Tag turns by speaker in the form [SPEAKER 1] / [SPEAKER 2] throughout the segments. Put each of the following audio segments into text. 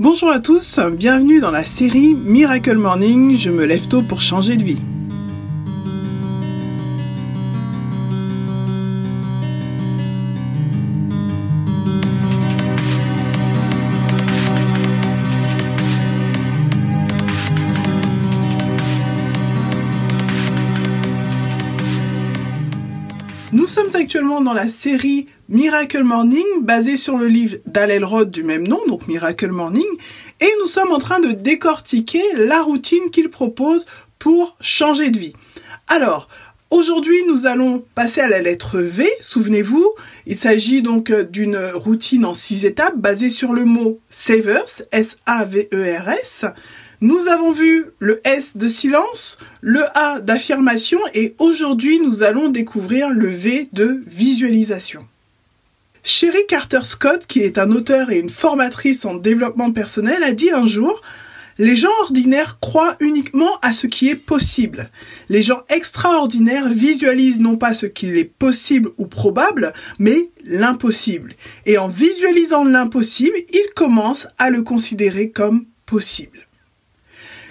[SPEAKER 1] Bonjour à tous, bienvenue dans la série Miracle Morning, je me lève tôt pour changer de vie. Nous sommes actuellement dans la série Miracle Morning, basée sur le livre d'Al Elrod du même nom, donc Miracle Morning, et nous sommes en train de décortiquer la routine qu'il propose pour changer de vie. Alors, Aujourd'hui, nous allons passer à la lettre V. Souvenez-vous, il s'agit donc d'une routine en six étapes basée sur le mot Savers, S-A-V-E-R-S. Nous avons vu le S de silence, le A d'affirmation et aujourd'hui nous allons découvrir le V de visualisation. Sherry Carter Scott, qui est un auteur et une formatrice en développement personnel, a dit un jour les gens ordinaires croient uniquement à ce qui est possible. Les gens extraordinaires visualisent non pas ce qu'il est possible ou probable, mais l'impossible. Et en visualisant l'impossible, ils commencent à le considérer comme possible.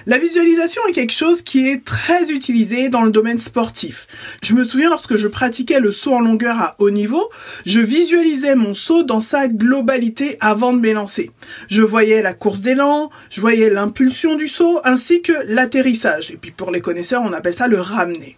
[SPEAKER 1] La visualisation est quelque chose qui est très utilisé dans le domaine sportif. Je me souviens lorsque je pratiquais le saut en longueur à haut niveau, je visualisais mon saut dans sa globalité avant de m'élancer. Je voyais la course d'élan, je voyais l'impulsion du saut ainsi que l'atterrissage. Et puis pour les connaisseurs, on appelle ça le ramener.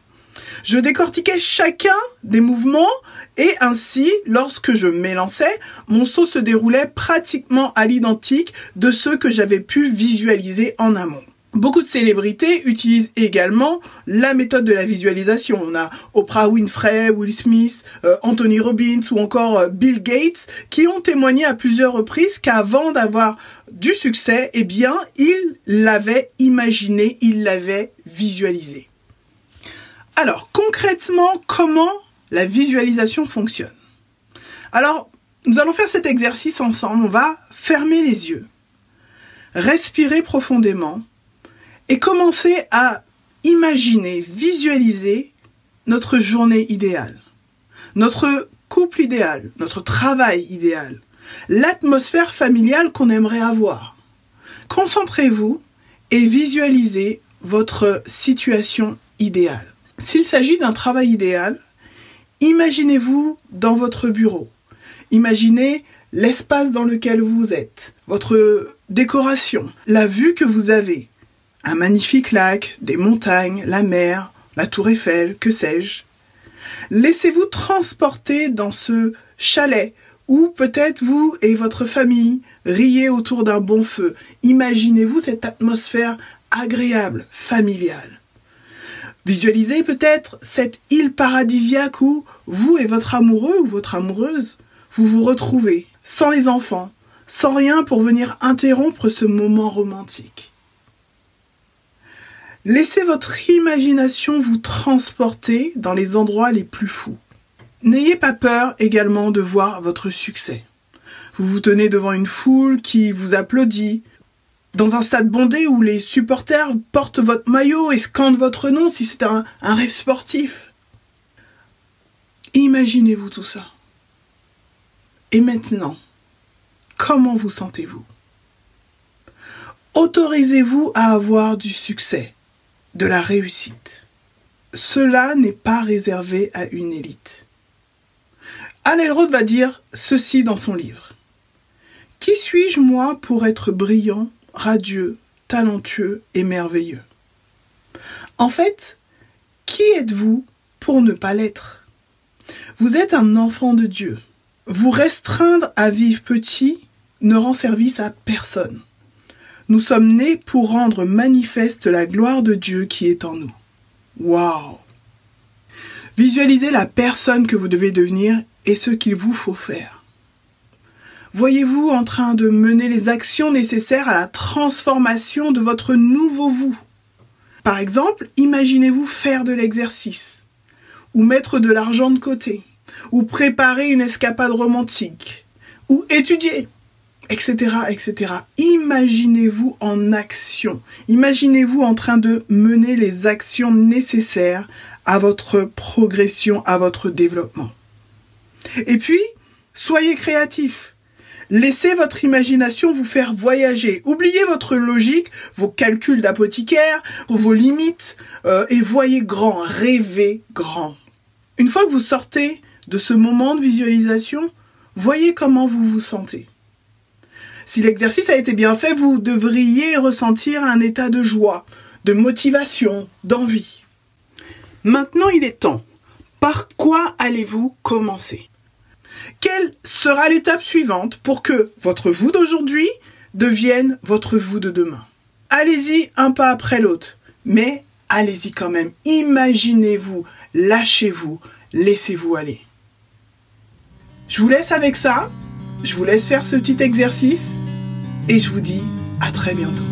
[SPEAKER 1] Je décortiquais chacun des mouvements et ainsi, lorsque je m'élançais, mon saut se déroulait pratiquement à l'identique de ceux que j'avais pu visualiser en amont. Beaucoup de célébrités utilisent également la méthode de la visualisation. On a Oprah Winfrey, Will Smith, euh, Anthony Robbins ou encore euh, Bill Gates qui ont témoigné à plusieurs reprises qu'avant d'avoir du succès, eh bien, ils l'avaient imaginé, ils l'avaient visualisé. Alors, concrètement, comment la visualisation fonctionne? Alors, nous allons faire cet exercice ensemble. On va fermer les yeux, respirer profondément et commencer à imaginer, visualiser notre journée idéale, notre couple idéal, notre travail idéal, l'atmosphère familiale qu'on aimerait avoir. Concentrez-vous et visualisez votre situation idéale. S'il s'agit d'un travail idéal, imaginez-vous dans votre bureau. Imaginez l'espace dans lequel vous êtes, votre décoration, la vue que vous avez, un magnifique lac, des montagnes, la mer, la tour Eiffel, que sais-je. Laissez-vous transporter dans ce chalet où peut-être vous et votre famille riez autour d'un bon feu. Imaginez-vous cette atmosphère agréable, familiale. Visualisez peut-être cette île paradisiaque où vous et votre amoureux ou votre amoureuse, vous vous retrouvez, sans les enfants, sans rien pour venir interrompre ce moment romantique. Laissez votre imagination vous transporter dans les endroits les plus fous. N'ayez pas peur également de voir votre succès. Vous vous tenez devant une foule qui vous applaudit, dans un stade bondé où les supporters portent votre maillot et scandent votre nom si c'est un, rêve sportif. Imaginez-vous tout ça. Et maintenant, comment vous sentez-vous? Autorisez-vous à avoir du succès de la réussite. Cela n'est pas réservé à une élite. Elrod va dire ceci dans son livre. Qui suis-je moi pour être brillant, radieux, talentueux et merveilleux? En fait, qui êtes-vous pour ne pas l'être? Vous êtes un enfant de Dieu. Vous restreindre à vivre petit ne rend service à personne. Nous sommes nés pour rendre manifeste la gloire de Dieu qui est en nous. Waouh Visualisez la personne que vous devez devenir et ce qu'il vous faut faire. Voyez-vous en train de mener les actions nécessaires à la transformation de votre nouveau vous. Par exemple, imaginez-vous faire de l'exercice, ou mettre de l'argent de côté, ou préparer une escapade romantique, ou étudier, etc., etc. Imaginez-vous en action. Imaginez-vous en train de mener les actions nécessaires à votre progression, à votre développement. Et puis, soyez créatif. Laissez votre imagination vous faire voyager. Oubliez votre logique, vos calculs d'apothicaire, vos limites, euh, et voyez grand, rêvez grand. Une fois que vous sortez de ce moment de visualisation, voyez comment vous vous sentez. Si l'exercice a été bien fait, vous devriez ressentir un état de joie, de motivation, d'envie. Maintenant, il est temps. Par quoi allez-vous commencer? Quelle sera l'étape suivante pour que votre vous d'aujourd'hui devienne votre vous de demain? Allez-y un pas après l'autre, mais allez-y quand même. Imaginez-vous, lâchez-vous, laissez-vous aller. Je vous laisse avec ça. Je vous laisse faire ce petit exercice et je vous dis à très bientôt.